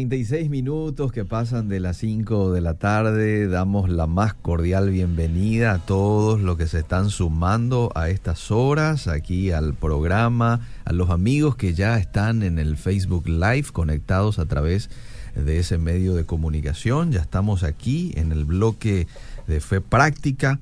Bueno, 36 minutos que pasan de las 5 de la tarde. Damos la más cordial bienvenida a todos los que se están sumando a estas horas aquí al programa, a los amigos que ya están en el Facebook Live conectados a través de ese medio de comunicación. Ya estamos aquí en el bloque de fe práctica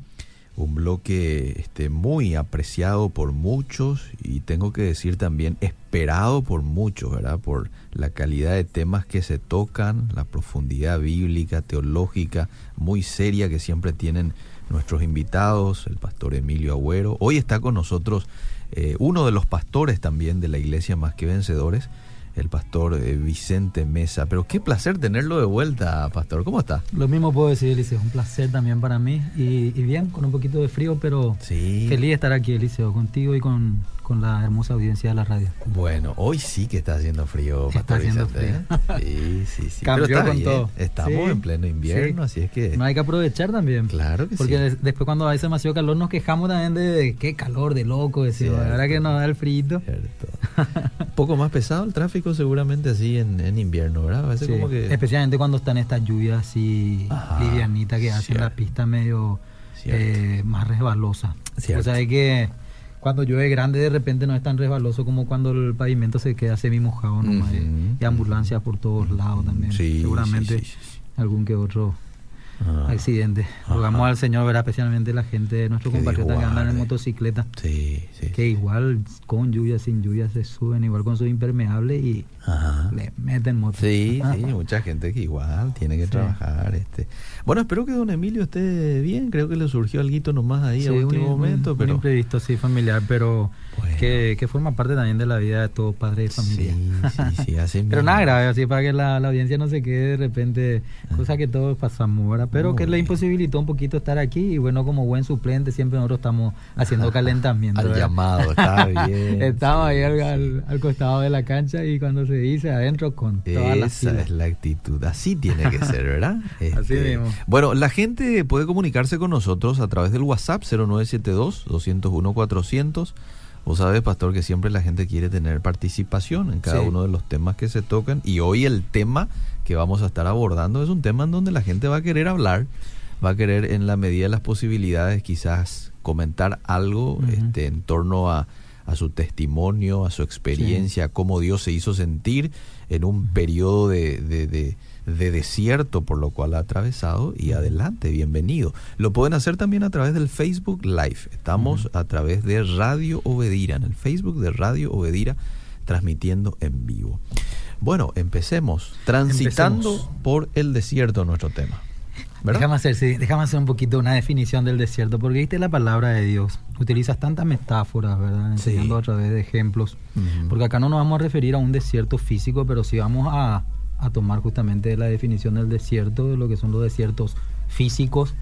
un bloque este, muy apreciado por muchos y tengo que decir también esperado por muchos, ¿verdad? Por la calidad de temas que se tocan, la profundidad bíblica, teológica, muy seria que siempre tienen nuestros invitados, el pastor Emilio Agüero. Hoy está con nosotros eh, uno de los pastores también de la iglesia Más que Vencedores, el pastor eh, Vicente Mesa. Pero qué placer tenerlo de vuelta, pastor. ¿Cómo está? Lo mismo puedo decir, Eliseo. Un placer también para mí. Y, bien, con un poquito de frío, pero feliz de estar aquí, Eliseo, contigo y con, con la hermosa audiencia de la radio. Bueno, hoy sí que está haciendo frío, Está haciendo frío. Sí, sí, sí. Cambió con todo. Estamos en pleno invierno, así es que... No hay que aprovechar también. Claro que sí. Porque después cuando hace demasiado calor nos quejamos también de, qué calor, de loco, decimos. La verdad que nos da el frío. Un poco más pesado el tráfico seguramente así en, invierno, ¿verdad? como que... Especialmente cuando están estas lluvias así livianitas que hacen la pista medio eh, más resbalosa. O sea, hay que cuando llueve grande de repente no es tan resbaloso como cuando el pavimento se queda semi mojado nomás y, ambulancias por todos lados también seguramente algún que otro ah. accidente rogamos al Señor verá especialmente la gente de nuestro compatriota que andan en motocicleta que igual con lluvia sin lluvia se suben igual con su impermeable y le meten moto sí sí mucha gente que igual tiene que trabajar este bueno, espero que don Emilio esté bien. Creo que le surgió algo nomás ahí a último momento. Un, pero... imprevisto, sí, familiar, pero que, que, forma parte también de la vida de todo padre de familia. Sí, sí, sí, así Pero nada grave, así para que la, audiencia no se quede de repente, cosa que todos pasamos, ¿verdad? Pero que le imposibilitó un poquito estar aquí y bueno, como buen suplente, siempre nosotros estamos haciendo calentamiento. al llamado, está bien. Estamos ahí al, al, costado de la cancha y cuando se dice adentro con toda la Esa es la actitud, así tiene que ser, ¿verdad? así este, mismo. Bueno, la gente puede comunicarse con nosotros a través del WhatsApp 0972-201-400. Vos sabés, pastor, que siempre la gente quiere tener participación en cada uno de los temas que se tocan. Y hoy el tema que vamos a estar abordando es un tema en donde la gente va a querer hablar, va a querer en la medida de las posibilidades quizás comentar algo este, en torno a, su testimonio, a su experiencia, a cómo Dios se hizo sentir en un periodo de de desierto por lo cual ha atravesado y adelante, bienvenido. Lo pueden hacer también a través del Facebook Live. Estamos a través de Radio Obedira, en el Facebook de Radio Obedira, transmitiendo en vivo. Bueno, empecemos. Transitando por el desierto, nuestro tema. Déjame hacer, déjame hacer un poquito una definición del desierto, porque viste la palabra de Dios, utilizas tantas metáforas, ¿verdad? Enseñando a través de ejemplos, porque acá no nos vamos a referir a un desierto físico, pero sí vamos a a tomar justamente la definición del desierto, de lo que son los desiertos físicos,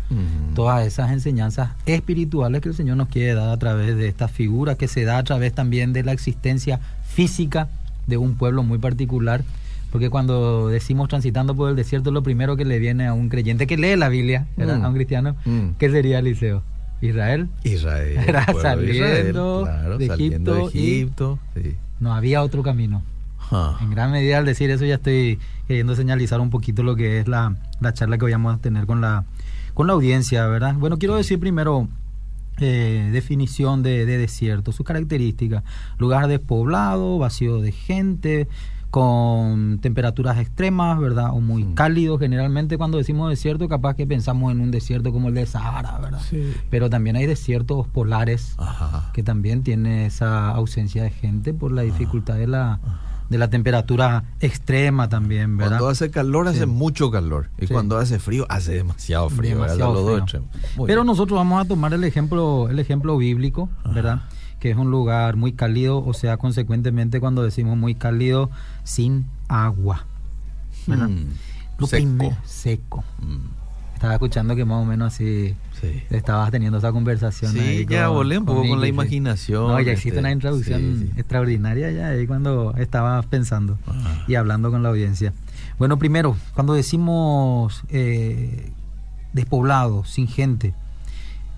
todas esas enseñanzas espirituales que el Señor nos quiere dar a través de esta figura, que se da a través también de la existencia física de un pueblo muy particular. Porque cuando decimos transitando por el desierto, lo primero que le viene a un creyente que lee la Biblia, mm. a un cristiano, mm. ¿qué sería Eliseo? Israel. Israel. Era saliendo, de, Egipto, no había otro camino. En gran medida al decir eso ya estoy queriendo señalizar un poquito lo que es la, charla que vamos a tener con la, con la audiencia, ¿verdad? Bueno, quiero decir primero eh, definición de, desierto, sus características, lugar despoblado, vacío de gente, con temperaturas extremas, ¿verdad? O muy mm. cálido. Generalmente cuando decimos desierto, capaz que pensamos en un desierto como el de Sahara, ¿verdad? Pero también hay desiertos polares que también tienen esa ausencia de gente por la dificultad de la de la temperatura extrema también, ¿verdad? Cuando hace calor hace mucho calor y cuando hace frío hace demasiado frío, Pero nosotros vamos a tomar el ejemplo el ejemplo bíblico, ¿verdad? Que es un lugar muy cálido, o sea, consecuentemente cuando decimos muy cálido sin agua. ¿verdad? Mm, seco. seco. Mm. Estaba escuchando que más o menos así estabas teniendo esa conversación. Sí, ya volé un poco con, la imaginación. No, ya existe este, una introducción extraordinaria ya ahí cuando estabas pensando ah. y hablando con la audiencia. Bueno, primero, cuando decimos eh, despoblado, sin gente,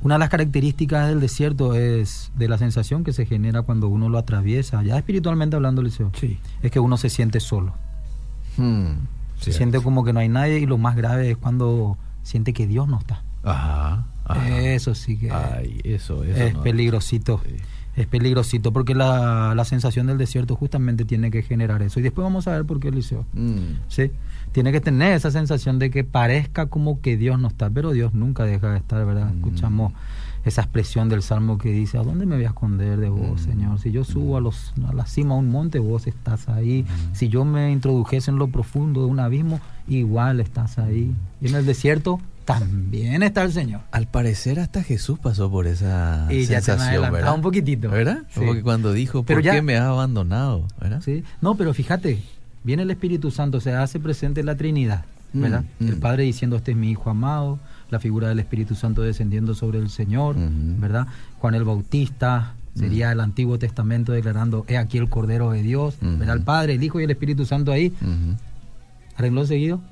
una de las características del desierto es de la sensación que se genera cuando uno lo atraviesa, ya espiritualmente hablando, Liceo, sí. es que uno se siente solo. Hmm, se siente como que no hay nadie y lo más grave es cuando siente que Dios no está. Ajá. Eso sí que eso, es peligrosito. Es peligrosito porque la, la, sensación del desierto justamente tiene que generar eso. Y después vamos a ver por qué Eliseo. Mm. ¿Sí? Tiene que tener esa sensación de que parezca como que Dios no está, pero Dios nunca deja de estar, ¿verdad? Mm. Escuchamos esa expresión del Salmo que dice, ¿a dónde me voy a esconder de vos, mm. Señor? Si yo subo a, los, a la cima de un monte, vos estás ahí. Si yo me introdujese en lo profundo de un abismo, igual estás ahí. Y en el desierto, también está el Señor. Al parecer hasta Jesús pasó por esa y sensación, ya ¿verdad? un poquitito. ¿Verdad? Como que cuando dijo, ¿por qué me has abandonado? ¿verdad? Sí. No, pero fíjate, viene el Espíritu Santo, se hace presente la Trinidad, mm, ¿verdad? El mm. Padre diciendo, este es mi Hijo amado, la figura del Espíritu Santo descendiendo sobre el Señor, ¿verdad? Juan el Bautista, sería el Antiguo Testamento declarando, he aquí el Cordero de Dios, ¿verdad? El Padre, el Hijo y el Espíritu Santo ahí. Arregló seguido,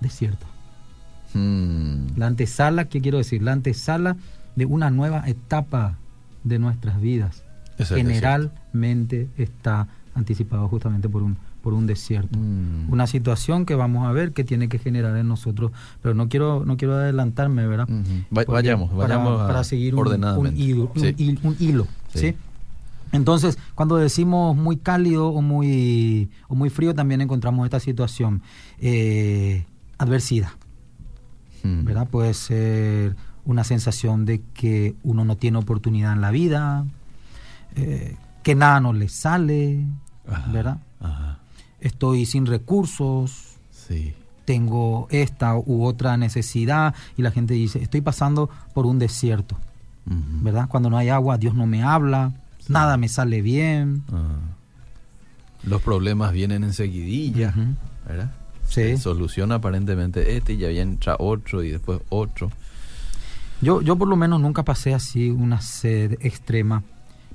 desierto. Mm. La antesala, ¿qué quiero decir? La antesala de una nueva etapa de nuestras vidas. Generalmente está anticipado justamente por un por un desierto. Mm. Una situación que vamos a ver que tiene que generar en nosotros, pero no quiero no quiero adelantarme, ¿verdad? vayamos, vayamos para, seguir un, un, hilo. Un, hilo sí. Entonces, cuando decimos muy cálido o muy, o muy frío, también encontramos esta situación. Eh, adversidad. Mm. ¿verdad? Puede ser una sensación de que uno no tiene oportunidad en la vida, eh, que nada no le sale, ¿verdad? Estoy sin recursos, tengo esta u otra necesidad y la gente dice, estoy pasando por un desierto, ¿verdad? Cuando no hay agua, Dios no me habla, nada me sale bien. Los problemas vienen enseguidilla, ¿verdad? Sí. soluciona aparentemente este y ya entra otro y después otro. Yo, yo por lo menos nunca pasé así una sed extrema,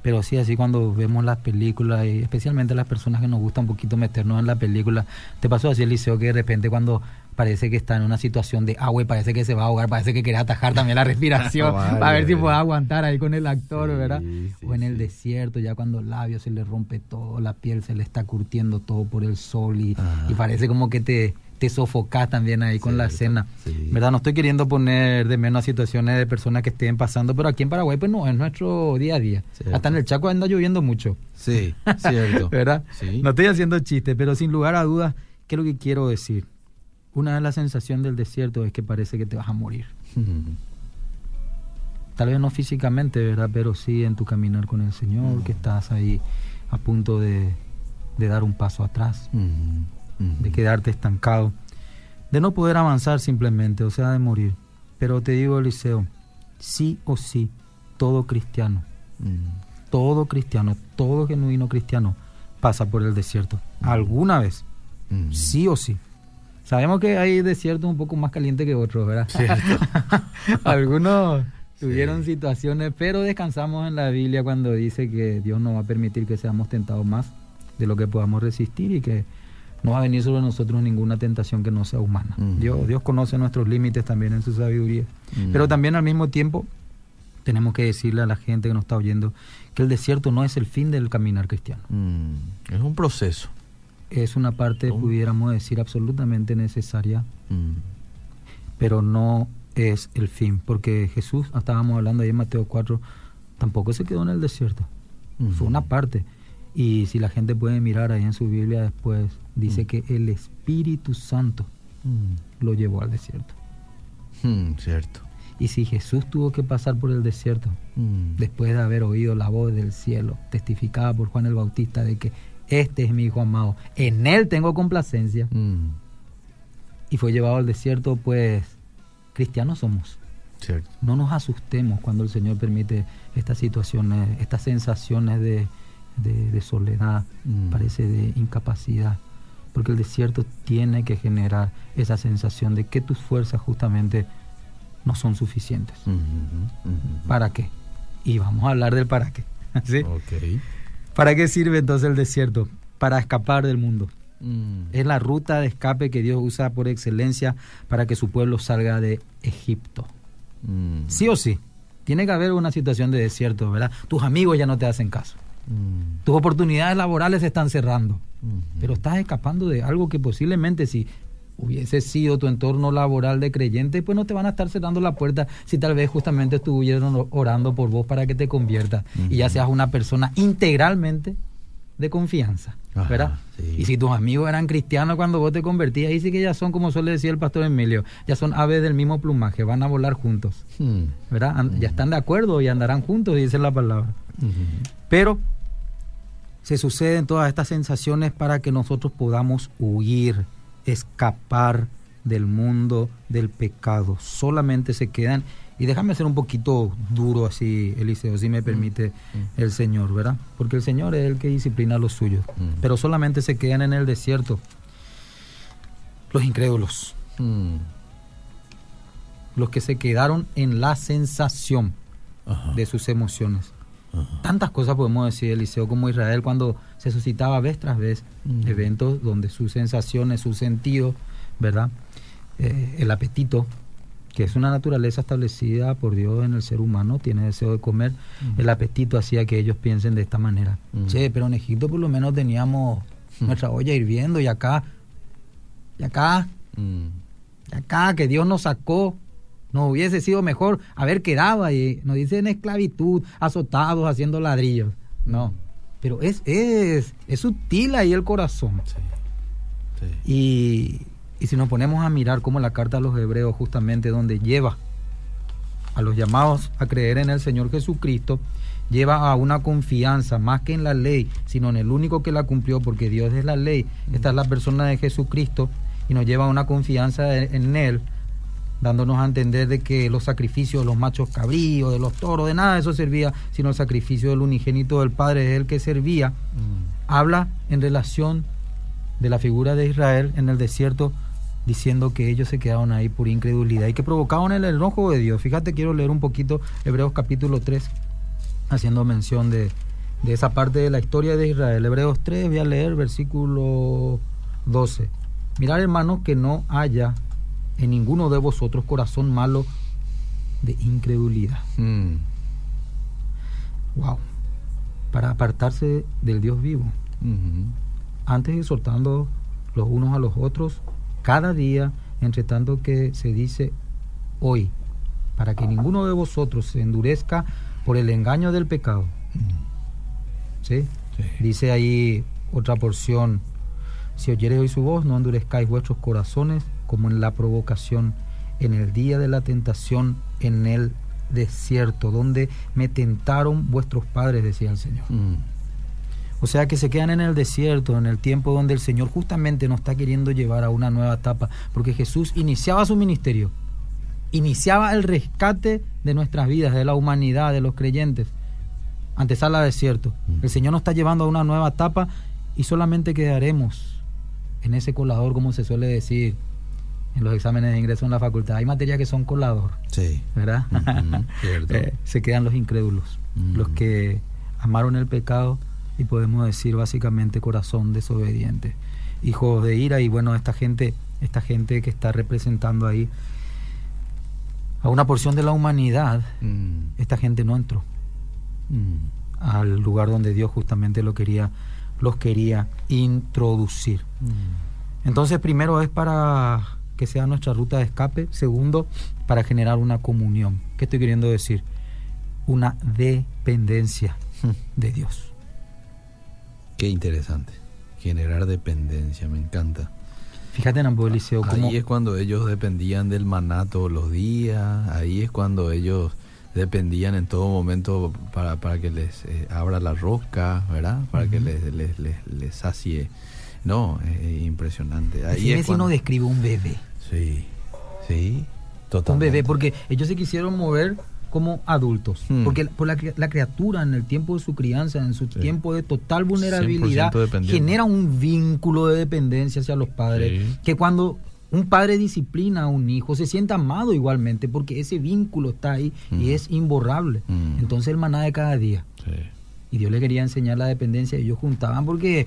pero sí así cuando vemos las películas y especialmente las personas que nos gusta un poquito meternos en la película, te pasó así Eliseo que de repente cuando parece que está en una situación de agua y parece que se va a ahogar, parece que quiere atajar también la respiración para ver si puede aguantar ahí con el actor, ¿verdad? o en el desierto, ya cuando el labio se le rompe todo, la piel se le está curtiendo todo por el sol y, parece como que te, te sofocás también ahí con la escena. ¿Verdad? No estoy queriendo poner de menos situaciones de personas que estén pasando, pero aquí en Paraguay pues no, es nuestro día a día. Hasta en el Chaco anda lloviendo mucho. Sí, cierto. ¿Verdad? No estoy haciendo chistes, pero sin lugar a dudas, ¿qué es lo que quiero decir? Una de las sensaciones del desierto es que parece que te vas a morir. Tal vez no físicamente, ¿verdad? Pero sí en tu caminar con el Señor, que estás ahí a punto de, dar un paso atrás, de quedarte estancado, de no poder avanzar simplemente, o sea, de morir. Pero te digo, Eliseo, sí o sí, todo cristiano, todo cristiano, todo genuino cristiano pasa por el desierto. Alguna vez, sí o sí. Sabemos que hay desiertos un poco más calientes que otros, ¿verdad? Algunos tuvieron situaciones, pero descansamos en la Biblia cuando dice que Dios no va a permitir que seamos tentados más de lo que podamos resistir y que no va a venir sobre nosotros ninguna tentación que no sea humana. Dios, Dios conoce nuestros límites también en su sabiduría. Pero también al mismo tiempo tenemos que decirle a la gente que nos está oyendo que el desierto no es el fin del caminar cristiano. Es un proceso es una parte, pudiéramos decir, absolutamente necesaria, mm. pero no es el fin, porque Jesús, estábamos hablando ahí en Mateo 4, tampoco se quedó en el desierto, fue una parte. Y si la gente puede mirar ahí en su Biblia después, dice mm. que el Espíritu Santo mm. lo llevó al desierto. cierto. Y si Jesús tuvo que pasar por el desierto, después de haber oído la voz del cielo, testificada por Juan el Bautista de que este es mi hijo amado, en él tengo complacencia. Mm. Y fue llevado al desierto, pues cristianos somos. No nos asustemos cuando el Señor permite estas situaciones, estas sensaciones de, soledad, mm. parece de incapacidad, porque el desierto tiene que generar esa sensación de que tus fuerzas justamente no son suficientes. ¿Para qué? Y vamos a hablar del para qué. ¿sí? ¿Para qué sirve entonces el desierto? Para escapar del mundo. Mm. Es la ruta de escape que Dios usa por excelencia para que su pueblo salga de Egipto. Mm. Sí o sí. Tiene que haber una situación de desierto, ¿verdad? Tus amigos ya no te hacen caso. Mm. Tus oportunidades laborales se están cerrando, pero estás escapando de algo que posiblemente si hubiese sido tu entorno laboral de creyente, pues no te van a estar cerrando la puerta si tal vez justamente estuvieron orando por vos para que te conviertas y ya seas una persona integralmente de confianza, ¿verdad? Y si tus amigos eran cristianos cuando vos te convertías, ahí sí que ya son, como suele decir el pastor Emilio, ya son aves del mismo plumaje, van a volar juntos, hmm. ¿verdad? Ya están de acuerdo y andarán juntos, dice la palabra. Pero se suceden todas estas sensaciones para que nosotros podamos huir, escapar del mundo del pecado. Solamente se quedan y déjame ser un poquito duro así, Eliseo, si me permite mm. el Señor, ¿verdad? Porque el Señor es el que disciplina a los suyos. Mm. Pero solamente se quedan en el desierto los incrédulos. Mm. Los que se quedaron en la sensación de sus emociones. Tantas cosas podemos decir, Eliseo, como Israel, cuando se suscitaba vez tras vez eventos donde sus sensaciones, sus sentidos, ¿verdad? Eh, el apetito, que es una naturaleza establecida por Dios en el ser humano, tiene deseo de comer, el apetito hacía que ellos piensen de esta manera. Che, pero en Egipto por lo menos teníamos nuestra olla hirviendo y acá, y acá, y acá, que Dios nos sacó, nos hubiese sido mejor haber quedado ahí. Nos dicen esclavitud, azotados, haciendo ladrillos. No, pero es, es, es sutil ahí el corazón. Y y si nos ponemos a mirar cómo la carta a los hebreos justamente donde lleva a los llamados a creer en el Señor Jesucristo, lleva a una confianza más que en la ley, sino en el único que la cumplió, porque Dios es la ley. Esta es la persona de Jesucristo y nos lleva a una confianza en Él, dándonos a entender de que los sacrificios de los machos cabríos, de los toros, de nada de eso servía, sino el sacrificio del unigénito del Padre es el que servía. Mm. Habla en relación de la figura de Israel en el desierto diciendo que ellos se quedaron ahí por incredulidad y que provocaban el enojo de Dios. Fíjate, quiero leer un poquito Hebreos capítulo 3, haciendo mención de, esa parte de la historia de Israel. Hebreos 3, voy a leer versículo 12. Mirar, hermanos, que no haya en ninguno de vosotros corazón malo de incredulidad. Wow. Hmm. Para apartarse del Dios vivo. Antes exhortando los unos a los otros cada día, entre tanto que se dice hoy, para que ninguno de vosotros se endurezca por el engaño del pecado. ¿Sí? Dice ahí otra porción, si oyeres hoy su voz, no endurezcáis vuestros corazones como en la provocación, en el día de la tentación, en el desierto, donde me tentaron vuestros padres, decía el Señor. Mm. O sea que se quedan en el desierto, en el tiempo donde el Señor justamente nos está queriendo llevar a una nueva etapa, porque Jesús iniciaba su ministerio, iniciaba el rescate de nuestras vidas, de la humanidad, de los creyentes, antesala desierto. Mm. El Señor nos está llevando a una nueva etapa y solamente quedaremos en ese colador, como se suele decir en los exámenes de ingreso en la facultad. Hay materias que son colador, sí. ¿verdad? Eh, se quedan los incrédulos, los que amaron el pecado y podemos decir básicamente corazón desobediente, hijos de ira y bueno, esta gente, esta gente que está representando ahí a una porción de la humanidad, mm. esta gente no entró mm. al lugar donde Dios justamente lo quería, los quería introducir. Mm. Entonces, primero es para que sea nuestra ruta de escape, segundo, para generar una comunión. ¿Qué estoy queriendo decir? Una dependencia de Dios. Qué interesante. Generar dependencia, me encanta. Fíjate en ambos Eliseo. Ahí es cuando ellos dependían del maná todos los días. Ahí es cuando ellos dependían en todo momento para, para que les eh, abra la rosca, ¿verdad? Para que les, les, les, sacie. No, es impresionante. Ahí es cuando... no describe un bebé. Sí, sí, totalmente. Un bebé, porque ellos se quisieron mover como adultos. Hmm. Porque por la, criatura en el tiempo de su crianza, en su tiempo de total vulnerabilidad, genera un vínculo de dependencia hacia los padres. Que cuando un padre disciplina a un hijo, se siente amado igualmente, porque ese vínculo está ahí y hmm. es imborrable. Hmm. Entonces el maná de cada día. Y Dios le quería enseñar la dependencia y ellos juntaban porque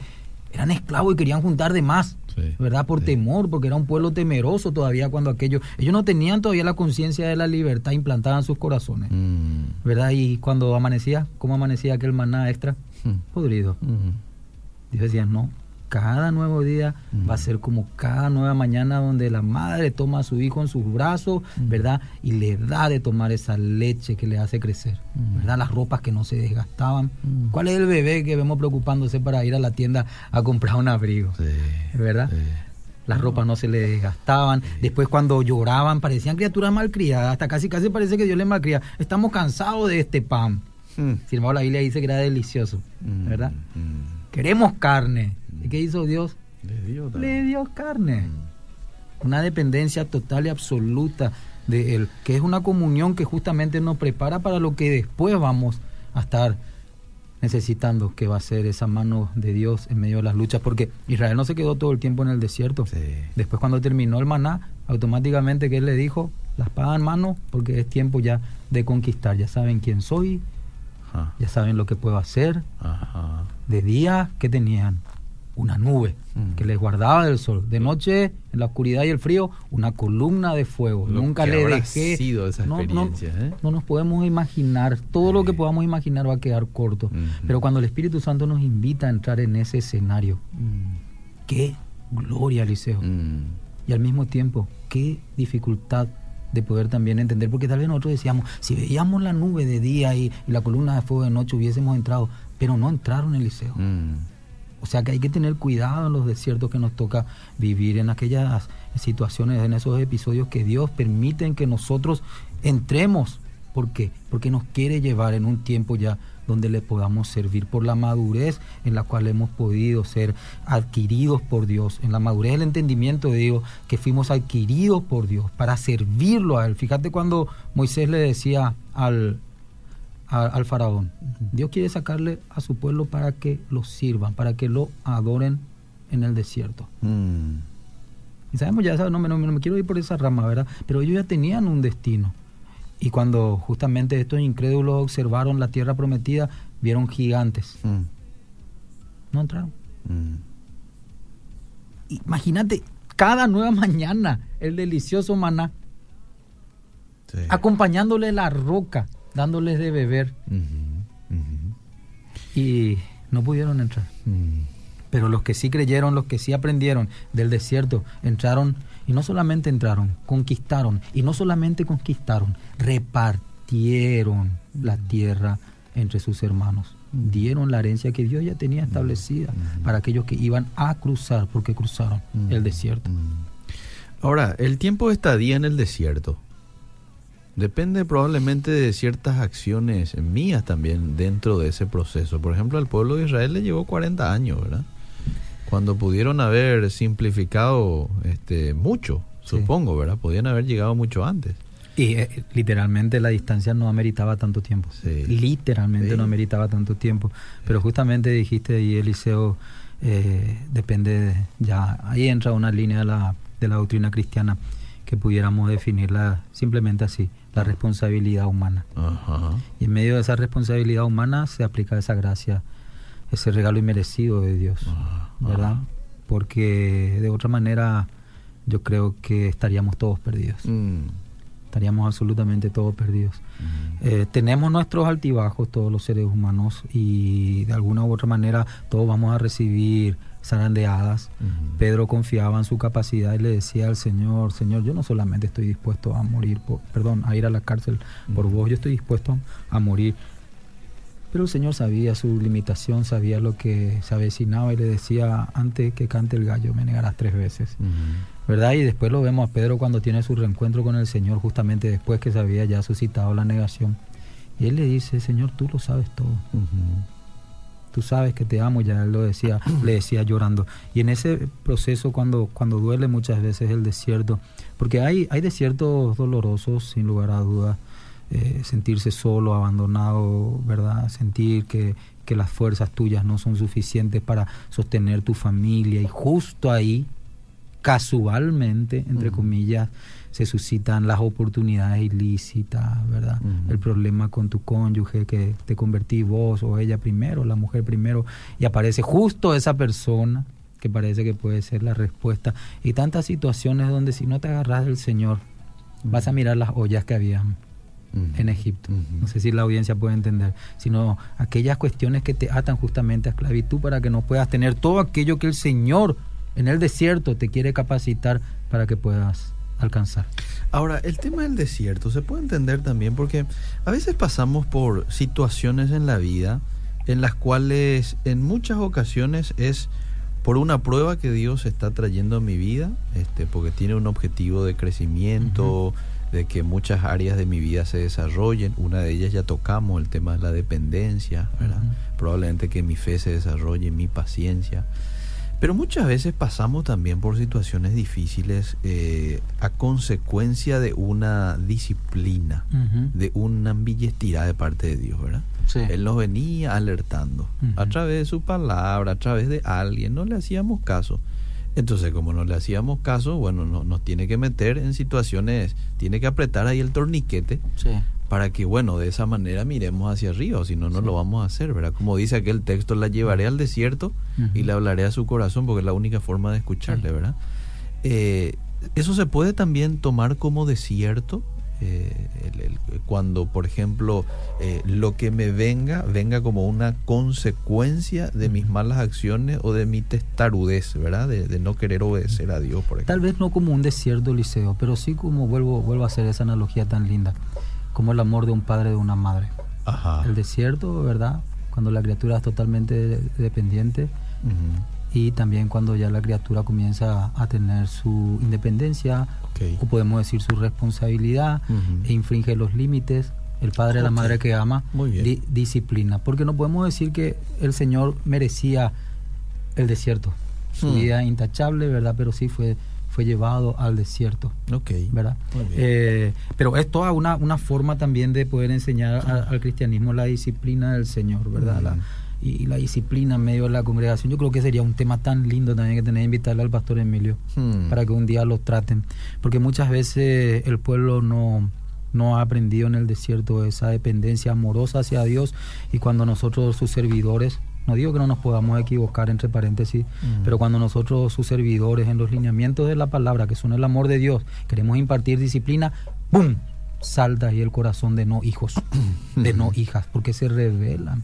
eran esclavos y querían juntar de más. ¿Verdad? Por temor, porque era un pueblo temeroso todavía cuando aquello, ellos no tenían todavía la conciencia de la libertad implantada en sus corazones, mm. ¿verdad? Y cuando amanecía, ¿cómo amanecía aquel maná extra? podrido. Dios decía, no, cada nuevo día va a ser como cada nueva mañana donde la madre toma a su hijo en sus brazos, ¿verdad? Y le da de tomar esa leche que le hace crecer, ¿verdad? Las ropas que no se desgastaban. ¿Cuál es el bebé que vemos preocupándose para ir a la tienda a comprar un abrigo? ¿Verdad? Las ropas no se le desgastaban. Después cuando lloraban parecían criaturas malcriadas. Hasta casi casi parece que Dios les malcría. Estamos cansados de este pan. Sin embargo, la Biblia dice que era delicioso. ¿Verdad? Queremos carne. ¿Y qué hizo Dios? Le dio, carne. Mm. Una dependencia total y absoluta de Él, que es una comunión que justamente nos prepara para lo que después vamos a estar necesitando, que va a ser esa mano de Dios en medio de las luchas, porque Israel no se quedó todo el tiempo en el desierto. Después cuando terminó el maná, automáticamente que Él le dijo, la espada en mano, porque es tiempo ya de conquistar, ya saben quién soy, ya saben lo que puedo hacer. De día, ¿qué tenían? Una nube mm. que les guardaba del sol. De noche, en la oscuridad y el frío, una columna de fuego. Nunca le dejé. Sido esa experiencia, no, ¿eh? no, nos podemos imaginar. Todo lo que podamos imaginar va a quedar corto. Pero cuando el Espíritu Santo nos invita a entrar en ese escenario, mm. qué gloria, Eliseo. Y al mismo tiempo, qué dificultad de poder también entender, porque tal vez nosotros decíamos, si veíamos la nube de día y, la columna de fuego de noche hubiésemos entrado, pero no entraron, Eliseo. O sea que hay que tener cuidado en los desiertos que nos toca vivir, en aquellas situaciones, en esos episodios que Dios permite que nosotros entremos. ¿Por qué? Porque nos quiere llevar en un tiempo ya donde le podamos servir por la madurez en la cual hemos podido ser adquiridos por Dios, en la madurez del entendimiento de Dios, que fuimos adquiridos por Dios para servirlo a Él. Fíjate cuando Moisés le decía al, al faraón. Dios quiere sacarle a su pueblo para que lo sirvan, para que lo adoren en el desierto. Mm. Y sabemos ya, no, me quiero ir por esa rama, ¿verdad? Pero ellos ya tenían un destino. Y cuando justamente estos incrédulos observaron la tierra prometida, vieron gigantes. Mm. No entraron. Mm. Imagínate, cada nueva mañana el delicioso maná, acompañándole la roca dándoles de beber. Y no pudieron entrar. Mm. Pero los que sí creyeron, los que sí aprendieron del desierto, entraron y no solamente entraron, conquistaron. Y no solamente conquistaron, repartieron la tierra entre sus hermanos. Mm. Dieron la herencia que Dios ya tenía establecida para aquellos que iban a cruzar, porque cruzaron el desierto. Ahora, el tiempo de estadía en el desierto, Depende probablemente de ciertas acciones mías también dentro de ese proceso. Por ejemplo, al pueblo de Israel le llevó 40 años, ¿verdad? Cuando pudieron haber simplificado este, mucho, supongo, ¿verdad? Podían haber llegado mucho antes. Y eh, literalmente la distancia no ameritaba tanto tiempo. Literalmente no ameritaba tanto tiempo. Pero justamente dijiste ahí, Eliseo, eh, depende, ya ahí entra una línea de la, de la doctrina cristiana que pudiéramos definirla simplemente así la responsabilidad humana. Y en medio de esa responsabilidad humana se aplica esa gracia, ese regalo inmerecido de Dios, ¿verdad? Porque de otra manera yo creo que estaríamos todos perdidos. Mm. Estaríamos absolutamente todos perdidos. Mm. Eh, tenemos nuestros altibajos todos los seres humanos y de alguna u otra manera todos vamos a recibir zarandeadas. Pedro confiaba en su capacidad y le decía al Señor, Señor, yo no solamente estoy dispuesto a morir, por, perdón, a ir a la cárcel por vos, yo estoy dispuesto a morir. Pero el Señor sabía su limitación, sabía lo que se avecinaba y le decía, antes que cante el gallo, me negarás tres veces. ¿Verdad? Y después lo vemos a Pedro cuando tiene su reencuentro con el Señor, justamente después que se había ya suscitado la negación. Y él le dice, Señor, tú lo sabes todo tú sabes que te amo, ya él lo decía, le decía llorando. Y en ese proceso cuando, cuando duele muchas veces el desierto, porque hay, hay desiertos dolorosos, sin lugar a dudas, eh, sentirse solo, abandonado, ¿verdad? Sentir que, que las fuerzas tuyas no son suficientes para sostener tu familia y justo ahí, casualmente, entre comillas, se suscitan las oportunidades ilícitas, ¿verdad? El problema con tu cónyuge, que te convertí vos o ella primero, la mujer primero, y aparece justo esa persona que parece que puede ser la respuesta. Y tantas situaciones donde si no te agarras del Señor, vas a mirar las ollas que habían en Egipto. No sé si la audiencia puede entender, sino aquellas cuestiones que te atan justamente a esclavitud para que no puedas tener todo aquello que el Señor en el desierto te quiere capacitar para que puedas alcanzar. Ahora, el tema del desierto se puede entender también porque a veces pasamos por situaciones en la vida en las cuales en muchas ocasiones es por una prueba que Dios está trayendo a mi vida, este, porque tiene un objetivo de crecimiento, de que muchas áreas de mi vida se desarrollen. Una de ellas ya tocamos, el tema de la dependencia, Probablemente que mi fe se desarrolle, mi paciencia. Pero muchas veces pasamos también por situaciones difíciles eh, a consecuencia de una disciplina, de una ambillestidad de parte de Dios, ¿verdad? Él nos venía alertando. A través de su palabra, a través de alguien, no le hacíamos caso. Entonces, como no le hacíamos caso, bueno, no, nos tiene que meter en situaciones, tiene que apretar ahí el torniquete para que, bueno, de esa manera miremos hacia arriba, o si no, no lo vamos a hacer, ¿verdad? Como dice aquel texto, la llevaré al desierto y le hablaré a su corazón, porque es la única forma de escucharle, ¿verdad? Eh, eso se puede también tomar como desierto, eh, cuando, por ejemplo, eh, lo que me venga, venga como una consecuencia de mis malas acciones o de mi testarudez, ¿verdad? De, no querer obedecer a Dios, por ejemplo. Tal vez no como un desierto, Liceo, pero sí como vuelvo, vuelvo a hacer esa analogía tan linda como el amor de un padre de una madre. El desierto, ¿verdad? Cuando la criatura es totalmente dependiente y también cuando ya la criatura comienza a tener su independencia o podemos decir su responsabilidad e infringe los límites. El padre de la madre que ama disciplina. Porque no podemos decir que el Señor merecía el desierto. Su hmm. vida intachable, ¿verdad? Pero sí fue fue llevado al desierto. Ok. ¿Verdad? Eh, pero es toda una, una forma también de poder enseñar al cristianismo la disciplina del Señor, ¿verdad? y, la disciplina en medio de la congregación. Yo creo que sería un tema tan lindo también que tener que invitarle al pastor Emilio hmm. para que un día lo traten. Porque muchas veces el pueblo no, no ha aprendido en el desierto esa dependencia amorosa hacia Dios y cuando nosotros, sus servidores, no digo que no nos podamos equivocar, entre paréntesis, pero cuando nosotros, sus servidores, en los lineamientos de la palabra, que son el amor de Dios, queremos impartir disciplina, ¡pum! Salta ahí el corazón de no hijos, de no hijas, porque se revelan.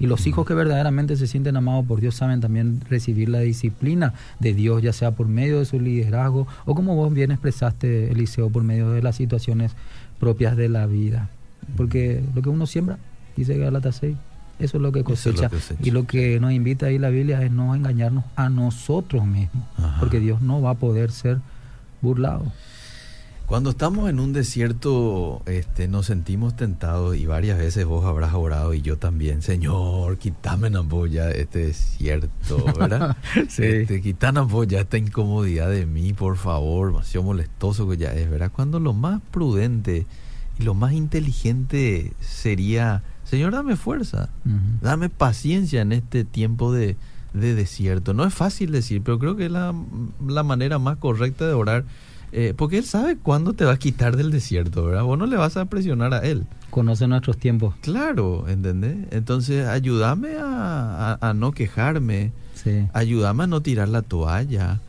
Y los hijos que verdaderamente se sienten amados por Dios saben también recibir la disciplina de Dios, ya sea por medio de su liderazgo o como vos bien expresaste, Eliseo, por medio de las situaciones propias de la vida. Porque lo que uno siembra, dice Galatas 6, eso es lo que cosecha. Y lo que nos invita ahí la Biblia es no engañarnos a nosotros mismos, porque Dios no va a poder ser burlado. Cuando estamos en un desierto, este, nos sentimos tentados y varias veces vos habrás orado y yo también, Señor, quítame ya este desierto, ¿verdad? sí. Este, quítame ya esta incomodidad de mí, por favor, demasiado molestoso que ya es, ¿verdad? Cuando lo más prudente y lo más inteligente sería Señor, dame fuerza, dame paciencia en este tiempo de, desierto. No es fácil decir, pero creo que es la, manera más correcta de orar, eh, porque Él sabe cuándo te va a quitar del desierto, ¿verdad? Vos no le vas a presionar a Él. Conoce nuestros tiempos. Claro, ¿entendés? Entonces, ayúdame a, no quejarme, ayúdame a no tirar la toalla,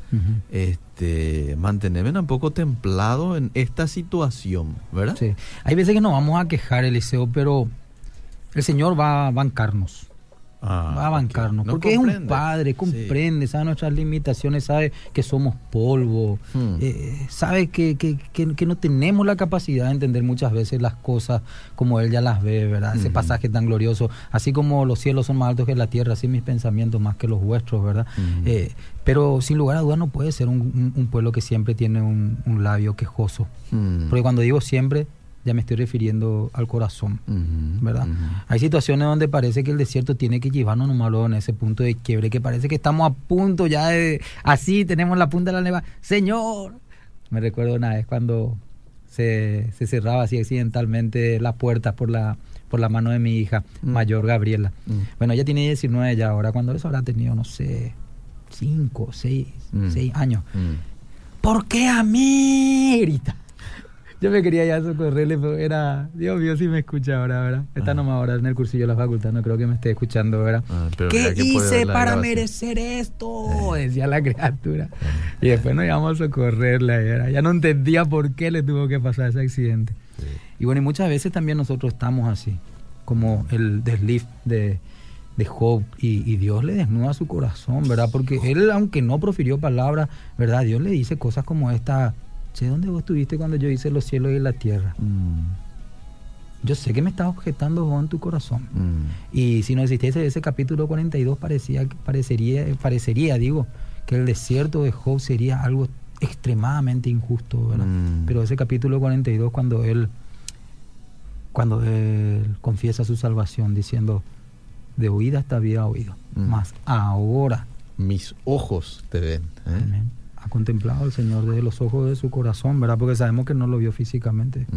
este, mantenerme un poco templado en esta situación, ¿verdad? Sí. Hay veces que nos vamos a quejar, Eliseo, pero el Señor va a bancarnos. Ah, va a bancarnos, porque es un padre, comprende, sabe nuestras limitaciones, sabe que somos polvo, hmm. eh, sabe que, que, que, no tenemos la capacidad de entender muchas veces las cosas como Él ya las ve, ¿verdad? Ese hmm. pasaje tan glorioso, así como los cielos son más altos que la tierra, así mis pensamientos más que los vuestros, ¿verdad? Hmm. Eh, pero sin lugar a dudas no puede ser un, un, pueblo que siempre tiene un, un labio quejoso, porque cuando digo siempre, ya me estoy refiriendo al corazón, ¿verdad? Hay situaciones donde parece que el desierto tiene que llevarnos nomás en ese punto de quiebre, que parece que estamos a punto ya de, así tenemos la punta de la neva, Señor. Me recuerdo una vez cuando se, se cerraba así accidentalmente las puertas por la, por la mano de mi hija mm. mayor, Gabriela. Mm. Bueno, ella tiene 19 ya ahora, cuando eso habrá tenido, no sé, 5, 6, 6 años. Mm. ¿Por qué a mí? Grita yo me quería ya socorrerle, pero era, Dios mío, si me escucha ahora, ¿verdad? Está nomás ahora en el cursillo de la facultad, no creo que me esté escuchando, ¿verdad? Ah, ¿Qué hice para merecer esto? Decía la criatura. Y después nos íbamos a socorrerla, ¿verdad? ya no entendía por qué le tuvo que pasar ese accidente. Y bueno, y muchas veces también nosotros estamos así, como el desliz de de Job y, Dios le desnuda su corazón, ¿verdad? Porque él, aunque no profirió palabras, ¿verdad? Dios le dice cosas como esta, che, ¿dónde vos estuviste cuando yo hice los cielos y la tierra? Mm. Yo sé que me estás objetando vos en tu corazón. Mm. Y si no existiese ese capítulo 42, parecía, parecería, parecería, digo, que el desierto de Job sería algo extremadamente injusto, ¿verdad? Mm. Pero ese capítulo 42, cuando él, cuando él confiesa su salvación, diciendo, de oída hasta había oído, mm. más ahora. Mis ojos te ven. ¿eh? Ha contemplado el Señor desde los ojos de su corazón, ¿verdad? Porque sabemos que no lo vio físicamente.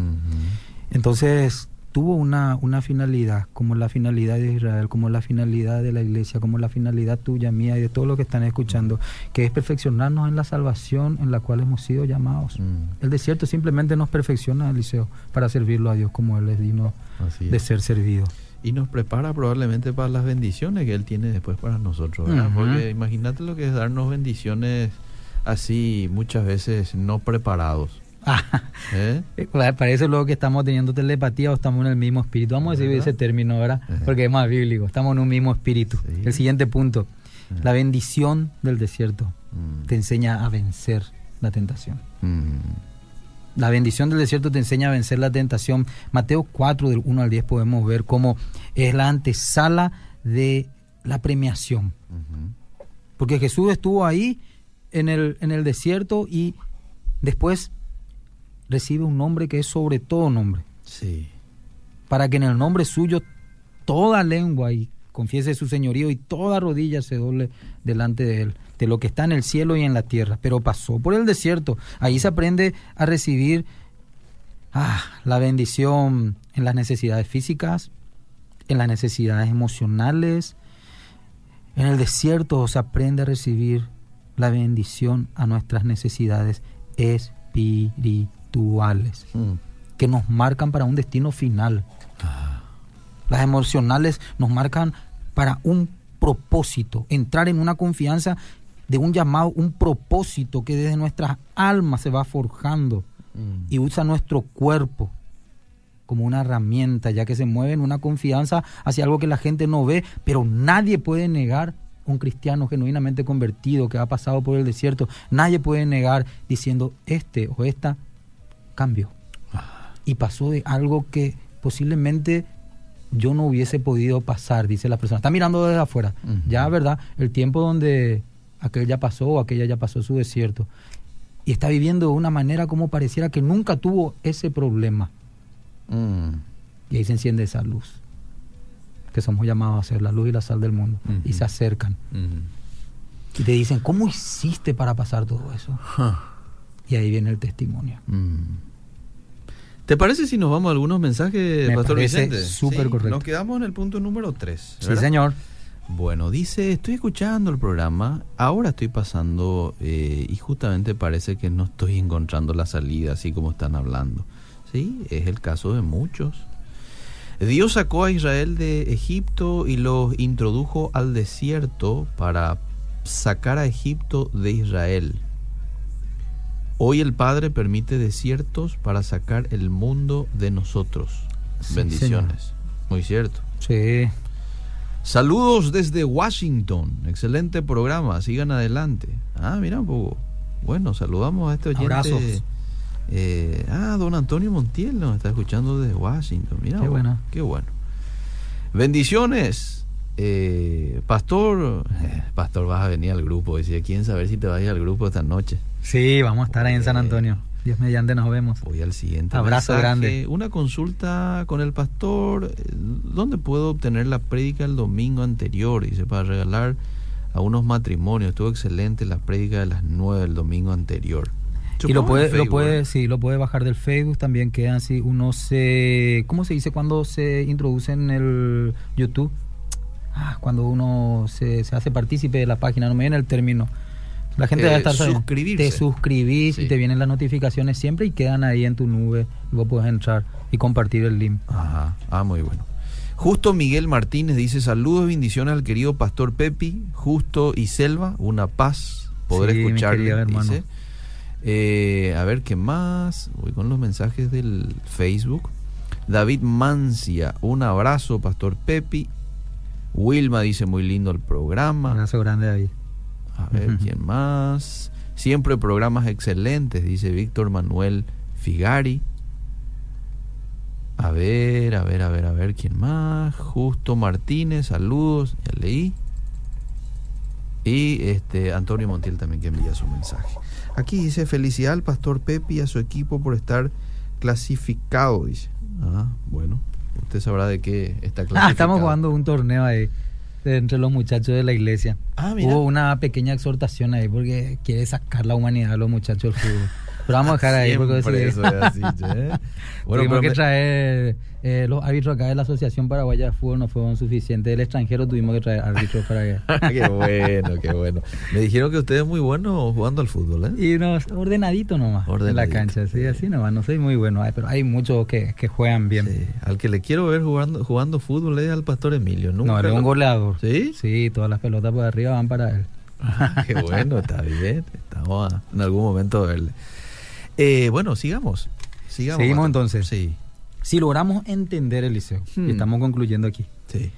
Entonces, tuvo una, una finalidad, como la finalidad de Israel, como la finalidad de la iglesia, como la finalidad tuya, mía y de todos los que están escuchando, que es perfeccionarnos en la salvación en la cual hemos sido llamados. Mm. El desierto simplemente nos perfecciona, Eliseo, para servirlo a Dios como Él es digno de ser servido y nos prepara probablemente para las bendiciones que Él tiene después para nosotros. Porque imagínate lo que es darnos bendiciones así muchas veces no preparados. ¿Eh? Parece luego que estamos teniendo telepatía o estamos en el mismo espíritu. Vamos a decir ese término, ¿verdad? Porque es más bíblico. Estamos en un mismo espíritu. El siguiente punto. La bendición del desierto mm. te enseña a vencer la tentación. Mm. La bendición del desierto te enseña a vencer la tentación. Mateo 4, del 1 al 10, podemos ver cómo es la antesala de la premiación. Porque Jesús estuvo ahí en el, en el desierto y después recibe un nombre que es sobre todo nombre. Sí. Para que en el nombre suyo toda lengua y confiese su señorío y toda rodilla se doble delante de él de lo que está en el cielo y en la tierra, pero pasó por el desierto. Ahí se aprende a recibir ah, la bendición en las necesidades físicas, en las necesidades emocionales. En el desierto se aprende a recibir la bendición a nuestras necesidades espirituales, mm. que nos marcan para un destino final. Ah. Las emocionales nos marcan para un propósito, entrar en una confianza de un llamado, un propósito que desde nuestras almas se va forjando mm. y usa nuestro cuerpo como una herramienta, ya que se mueve en una confianza hacia algo que la gente no ve, pero nadie puede negar un cristiano genuinamente convertido que ha pasado por el desierto, nadie puede negar diciendo este o esta cambio. Y pasó de algo que posiblemente yo no hubiese podido pasar, dice la persona. Está mirando desde afuera. Ya, ¿verdad? El tiempo donde aquel ya pasó, aquella ya pasó su desierto. Y está viviendo de una manera como pareciera que nunca tuvo ese problema. Mm. Y ahí se enciende esa luz, que somos llamados a ser la luz y la sal del mundo. Y se acercan. Y te dicen, ¿cómo hiciste para pasar todo eso? Y ahí viene el testimonio. Mm. ¿Te parece si nos vamos a algunos mensajes, Me Pastor Vicente? Súper correcto. Nos quedamos en el punto número 3. Sí, señor. Bueno, dice, estoy escuchando el programa, ahora estoy pasando eh, y justamente parece que no estoy encontrando la salida así como están hablando. Sí, es el caso de muchos. Dios sacó a Israel de Egipto y los introdujo al desierto para sacar a Egipto de Israel. Hoy el Padre permite desiertos para sacar el mundo de nosotros. Bendiciones. Muy cierto. Sí. Saludos desde Washington. Excelente programa. Sigan adelante. Ah, mira un poco. Bueno, saludamos a este oyente. Abrazos. Eh, ah, don Antonio Montiel nos está escuchando desde Washington. Mira, qué bueno. Qué bueno. Bendiciones. Eh, pastor, eh, Pastor, vas a venir al grupo. Decía, ¿quién saber si te vas a ir al grupo esta noche? Sí, vamos a estar ahí en San Antonio. Dios mediante nos vemos. Voy al siguiente. Abrazo grande. Una consulta con el pastor. ¿Dónde puedo obtener la prédica el domingo anterior? Dice, para regalar a unos matrimonios. Estuvo excelente la prédica de las nueve del domingo anterior. Y lo puede, lo puede, sí, lo puede bajar del Facebook también quedan así, uno se, ¿cómo se dice cuando se introduce en el YouTube? Ah, cuando uno se, se hace partícipe de la página, no me viene el término La gente debe estar suscribirse. Te suscribís y te vienen las notificaciones siempre y quedan ahí en tu nube. vos puedes entrar y compartir el link. Ajá. Ah, muy bueno. Justo Miguel Martínez dice saludos, bendiciones al querido Pastor Pepi, Justo y Selva, una paz poder escucharle, dice. Eh, a ver qué más. Voy con los mensajes del Facebook. David Mancia, un abrazo, Pastor Pepi. Wilma dice muy lindo el programa. Un abrazo grande, David. A ver, ¿quién más? Siempre programas excelentes, dice Víctor Manuel Figari. A ver, a ver, a ver, a ver, ¿quién más? Justo Martínez, saludos, ya leí. Y este Antonio Montiel también que envía su mensaje. Aquí dice felicidad al pastor Pepi y a su equipo por estar clasificado, dice. Ah, bueno, usted sabrá de qué está clasificado. Ah, estamos jugando un torneo ahí entre los muchachos de la iglesia. Ah, Hubo una pequeña exhortación ahí porque quiere sacar la humanidad a los muchachos del fútbol. Pero vamos a dejar ahí porque eso es así, ¿eh? bueno, Tuvimos que traer eh, los árbitros acá de la Asociación Paraguaya de Fútbol no fueron suficientes. Del extranjero tuvimos que traer árbitros para allá. qué bueno, qué bueno. Me dijeron que usted es muy bueno jugando al fútbol, ¿eh? Y no, ordenadito nomás en la cancha, sí, así nomás. No soy muy bueno, pero hay muchos que, que juegan bien. Sí. Al que le quiero ver jugando, jugando fútbol es al Pastor Emilio. Nunca no, es un goleador. ¿Sí? Sí, todas las pelotas por arriba van para él. Ah, qué bueno, está bien. Estamos en algún momento a verle. Eh, bueno, sigamos. Sigamos Seguimos entonces. Sí. Si logramos entender, Eliseo, y hmm. estamos concluyendo aquí, sí.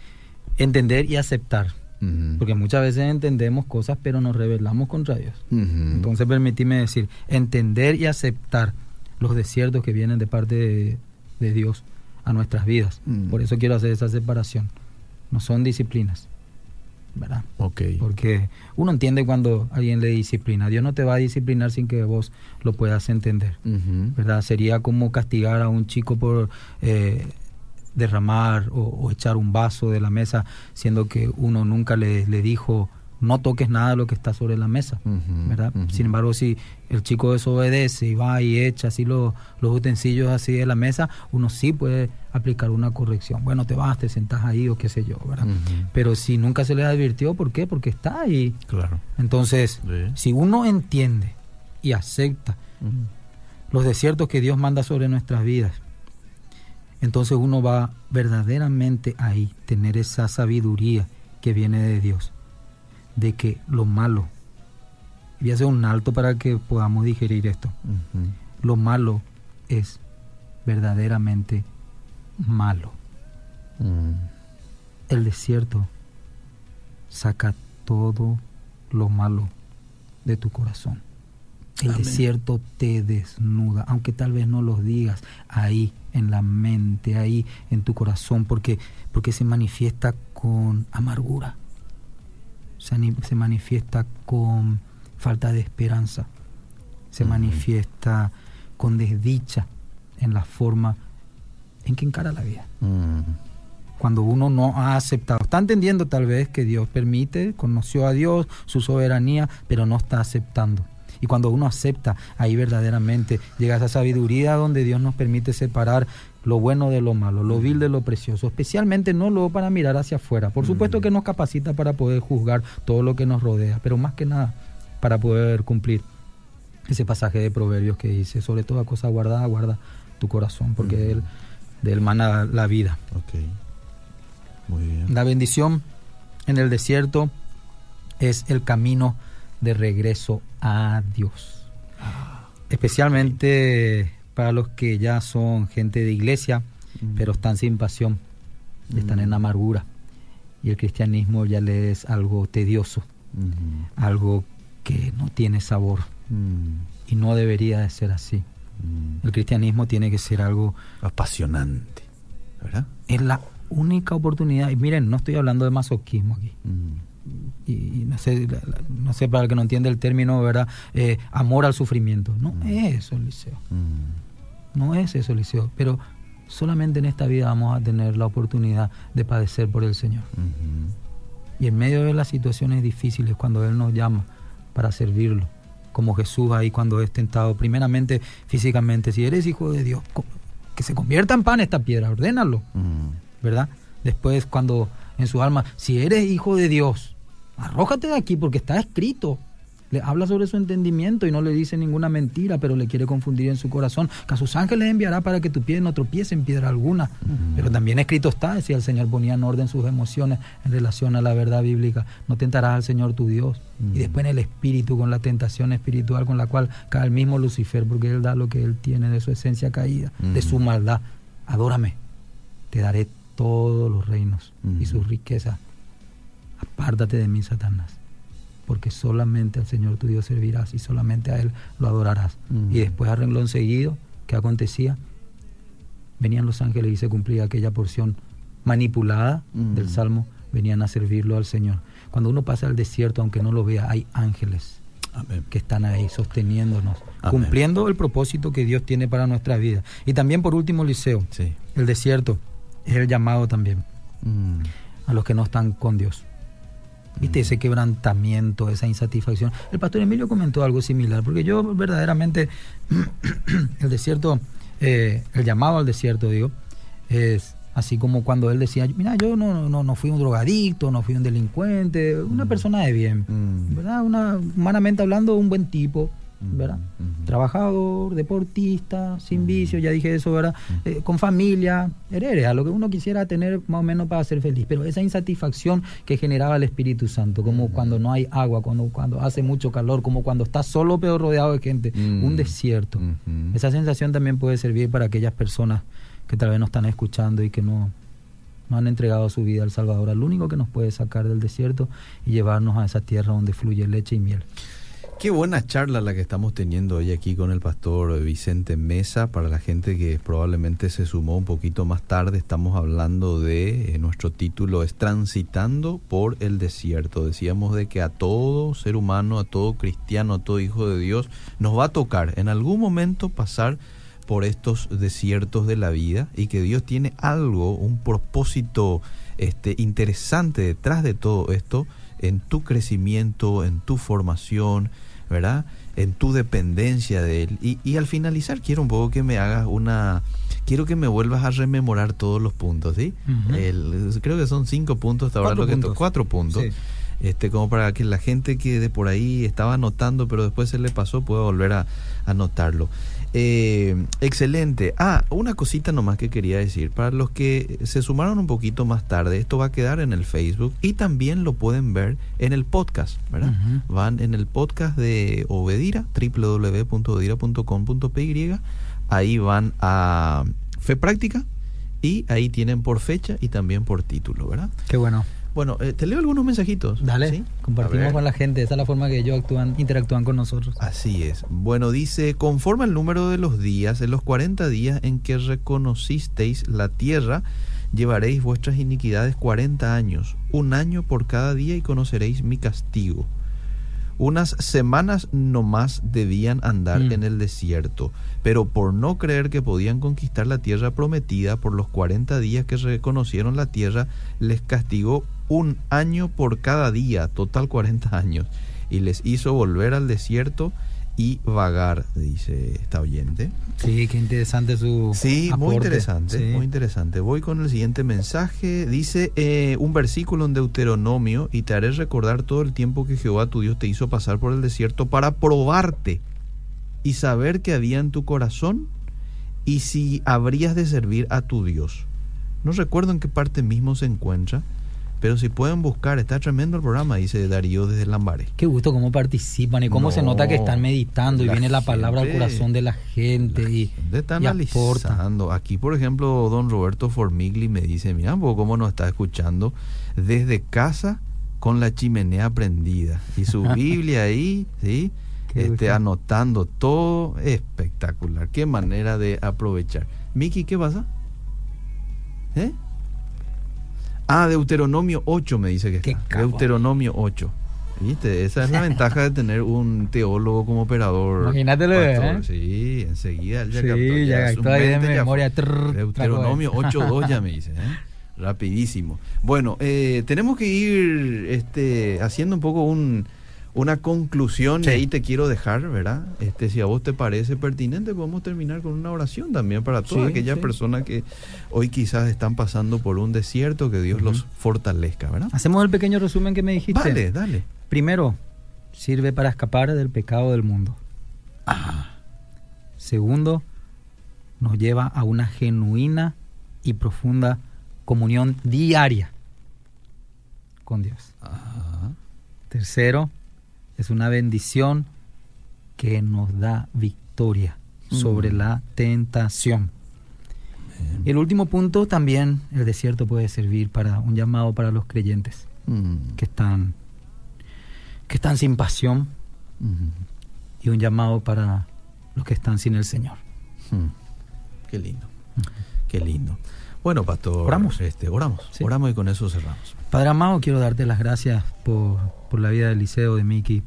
entender y aceptar. Porque muchas veces entendemos cosas, pero nos rebelamos contra Dios. Entonces, permíteme decir, entender y aceptar los desiertos que vienen de parte de, Dios a nuestras vidas. Hmm. Por eso quiero hacer esa separación. No son disciplinas, ¿verdad? Porque uno entiende cuando alguien le disciplina. Dios no te va a disciplinar sin que vos lo puedas entender, ¿verdad? Sería como castigar a un chico por eh, derramar o, echar un vaso de la mesa, siendo que uno nunca le, le dijo no toques nada de lo que está sobre la mesa, ¿verdad? Sin embargo, si el chico desobedece y va y echa así los, los utensilios así de la mesa, uno sí puede aplicar una corrección. Bueno, te vas, te sentás ahí o qué sé yo, ¿verdad? Pero si nunca se le advirtió, ¿por qué? Porque está ahí. Claro. Entonces, si uno entiende y acepta los desiertos que Dios manda sobre nuestras vidas, entonces uno va verdaderamente ahí, tener esa sabiduría que viene de Dios de que lo malo, voy a hacer un alto para que podamos digerir esto, lo malo es verdaderamente malo. Mm. El desierto saca todo lo malo de tu corazón. El desierto te desnuda, aunque tal vez no lo digas, ahí en la mente, ahí en tu corazón, porque, porque se manifiesta con amargura se, manifiesta con falta de esperanza, se manifiesta con desdicha en la forma en que encara la vida. Cuando uno no ha aceptado, está entendiendo tal vez que Dios permite, conoció a Dios, su soberanía, pero no está aceptando. Y cuando uno acepta, ahí verdaderamente llega esa sabiduría donde Dios nos permite separar lo bueno de lo malo, lo vil de lo precioso, especialmente no luego para mirar hacia afuera. Por supuesto mm. que nos capacita para poder juzgar todo lo que nos rodea, pero más que nada para poder cumplir ese pasaje de Proverbios que dice, sobre toda cosa guardada, guarda tu corazón, porque él, de él mana la vida. Muy bien. La bendición en el desierto es el camino de regreso a Dios. Ah, Especialmente para los que ya son gente de iglesia, mm. pero están sin pasión, están en mm. amargura. Y el cristianismo ya les es algo tedioso, mm. algo que no tiene sabor. Y no debería de ser así. El cristianismo tiene que ser algo apasionante, ¿verdad? Es la única oportunidad. Y miren, no estoy hablando de masoquismo aquí y, no sé no sé para el que no entiende el término verdad eh, amor al sufrimiento no es eso Eliseo no es eso, Eliseo. Pero solamente en esta vida vamos a tener la oportunidad de padecer por el Señor. Y en medio de las situaciones difíciles, cuando Él nos llama para servirlo, como Jesús ahí cuando es tentado, primeramente físicamente, si eres hijo de Dios, que se convierta en pan esta piedra, ordénalo, ¿verdad? Después cuando en su alma, si eres hijo de Dios, arrójate de aquí porque está escrito, le habla sobre su entendimiento y no le dice ninguna mentira, pero le quiere confundir en su corazón. Que a sus ángeles enviará para que tu pie no tropiece en piedra alguna. Pero también escrito está, decía el Señor, ponía en orden sus emociones en relación a la verdad bíblica. No tentarás al Señor tu Dios. Y después en el espíritu, con la tentación espiritual con la cual cae el mismo Lucifer, porque Él da lo que Él tiene de su esencia caída, de su maldad. Adórame, te daré todos los reinos y sus riquezas. Apártate de mí, Satanás porque solamente al Señor tu Dios servirás y solamente a Él lo adorarás. Y después a renglón seguido, ¿qué acontecía? Venían los ángeles y se cumplía aquella porción manipulada del Salmo, venían a servirlo al Señor. Cuando uno pasa al desierto, aunque no lo vea, hay ángeles que están ahí sosteniéndonos, cumpliendo el propósito que Dios tiene para nuestra vida. Y también por último, Liceo, el desierto es el llamado también a los que no están con Dios. ¿Viste? Ese quebrantamiento, esa insatisfacción. El pastor Emilio comentó algo similar, porque yo verdaderamente, el desierto, eh, el llamado al desierto, digo, es así como cuando él decía, mira, yo no, no, no fui un drogadicto, no fui un delincuente, una mm. persona de bien, mm. ¿verdad? Una, humanamente hablando, un buen tipo, ¿verdad? Trabajador, deportista, sin vicio, ya dije eso, ¿verdad? Eh, con familia, a lo que uno quisiera tener más o menos para ser feliz, pero esa insatisfacción que generaba el Espíritu Santo, como cuando no hay agua, cuando, cuando hace mucho calor, como cuando estás solo pero rodeado de gente, un desierto. Esa sensación también puede servir para aquellas personas que tal vez no están escuchando y que no, no han entregado su vida al Salvador, al único que nos puede sacar del desierto y llevarnos a esa tierra donde fluye leche y miel. Qué buena charla la que estamos teniendo hoy aquí con el pastor Vicente Mesa. Para la gente que probablemente se sumó un poquito más tarde, estamos hablando de, eh, nuestro título es Transitando por el desierto. Decíamos de que a todo ser humano, a todo cristiano, a todo hijo de Dios, nos va a tocar en algún momento pasar por estos desiertos de la vida y que Dios tiene algo, un propósito este, interesante detrás de todo esto en tu crecimiento, en tu formación, ¿verdad? En tu dependencia de Él. Y, al finalizar quiero un poco que me hagas una... Quiero que me vuelvas a rememorar todos los puntos, ¿sí? creo que son cinco puntos hasta ahora, lo que cuatro puntos. Este, como para que la gente que de por ahí estaba anotando, pero después se le pasó, pueda volver a anotarlo. Eh, excelente. Ah, una cosita nomás que quería decir. Para los que se sumaron un poquito más tarde, esto va a quedar en el Facebook y también lo pueden ver en el podcast, ¿verdad? Van en el podcast de Obedira, www.obedira.com.py. Ahí van a Fe Práctica y ahí tienen por fecha y también por título, ¿verdad? Qué bueno. Bueno, eh, te leo algunos mensajitos. Dale, compartimos con la gente, esa es la forma que ellos actúan, interactúan con nosotros. Así es. Bueno, dice, conforme al número de los días, en los 40 días en que reconocisteis la tierra, llevaréis vuestras iniquidades 40 años, un año por cada día y conoceréis mi castigo. Unas semanas nomás debían andar mm. en el desierto, pero por no creer que podían conquistar la tierra prometida por los 40 días que reconocieron la tierra, les castigó un año por cada día, total 40 años, y les hizo volver al desierto y vagar, dice esta oyente. Sí, qué interesante su. Sí, muy interesante, muy interesante. Voy con el siguiente mensaje. Dice eh, un versículo en Deuteronomio: Y te haré recordar todo el tiempo que Jehová tu Dios te hizo pasar por el desierto para probarte y saber que había en tu corazón y si habrías de servir a tu Dios. No recuerdo en qué parte mismo se encuentra, pero si pueden buscar, está tremendo el programa, dice Darío desde Lambares. Qué gusto cómo participan y cómo se nota que están meditando y viene la palabra al corazón de la gente. y, está analizando. Aquí, por ejemplo, don Roberto Formigli me dice, mira, cómo nos está escuchando desde casa con la chimenea prendida y su Biblia ahí, ¿sí? Este, anotando todo espectacular. Qué manera de aprovechar. Miki, ¿qué pasa? ¿Eh? Ah, Deuteronomio 8 me dice que está. Deuteronomio 8. ¿Viste? Esa es la ventaja de tener un teólogo como operador. Imagínatelo, ¿eh? Sí, enseguida ya sí, ya, ya ahí de memoria. Deuteronomio 8.2 ya me dice, ¿eh? Rapidísimo. Bueno, eh, tenemos que ir este, haciendo un poco un una conclusión y ahí te quiero dejar, ¿verdad? Este, si a vos te parece pertinente, podemos terminar con una oración también para todas aquellas personas que hoy quizás están pasando por un desierto, que Dios los fortalezca, ¿verdad? Hacemos el pequeño resumen que me dijiste. Dale, dale. Primero, sirve para escapar del pecado del mundo. Segundo, nos lleva a una genuina y profunda comunión diaria con Dios. Tercero, es una bendición que nos da victoria sobre mm. la tentación. Y el último punto también, el desierto puede servir para un llamado para los creyentes mm. que están que están sin pasión y un llamado para los que están sin el Señor. Mm. Qué lindo, qué lindo. Bueno, pastor, oramos, este, oramos, oramos y con eso cerramos. Padre amado, quiero darte las gracias por, por la vida del liceo, de Miki,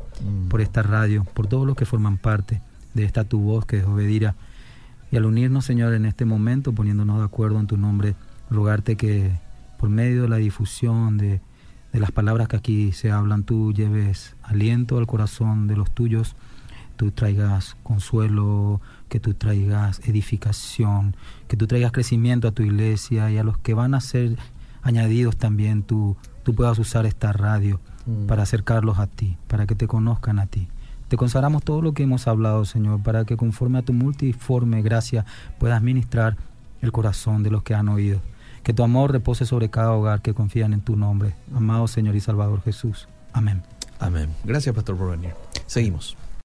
por esta radio, por todos los que forman parte de esta tu voz que es obedira. Y al unirnos, Señor, en este momento, poniéndonos de acuerdo en tu nombre, rogarte que por medio de la difusión de, las palabras que aquí se hablan, tú lleves aliento al corazón de los tuyos, tú traigas consuelo, que tú traigas edificación, que tú traigas crecimiento a tu iglesia y a los que van a ser añadidos también, tú, tú puedas usar esta radio mm. para acercarlos a ti, para que te conozcan a ti. Te consagramos todo lo que hemos hablado, Señor, para que conforme a tu multiforme gracia puedas ministrar el corazón de los que han oído. Que tu amor repose sobre cada hogar que confían en tu nombre. Amado Señor y Salvador Jesús. Amén. Amén. Gracias, Pastor, por venir. Seguimos.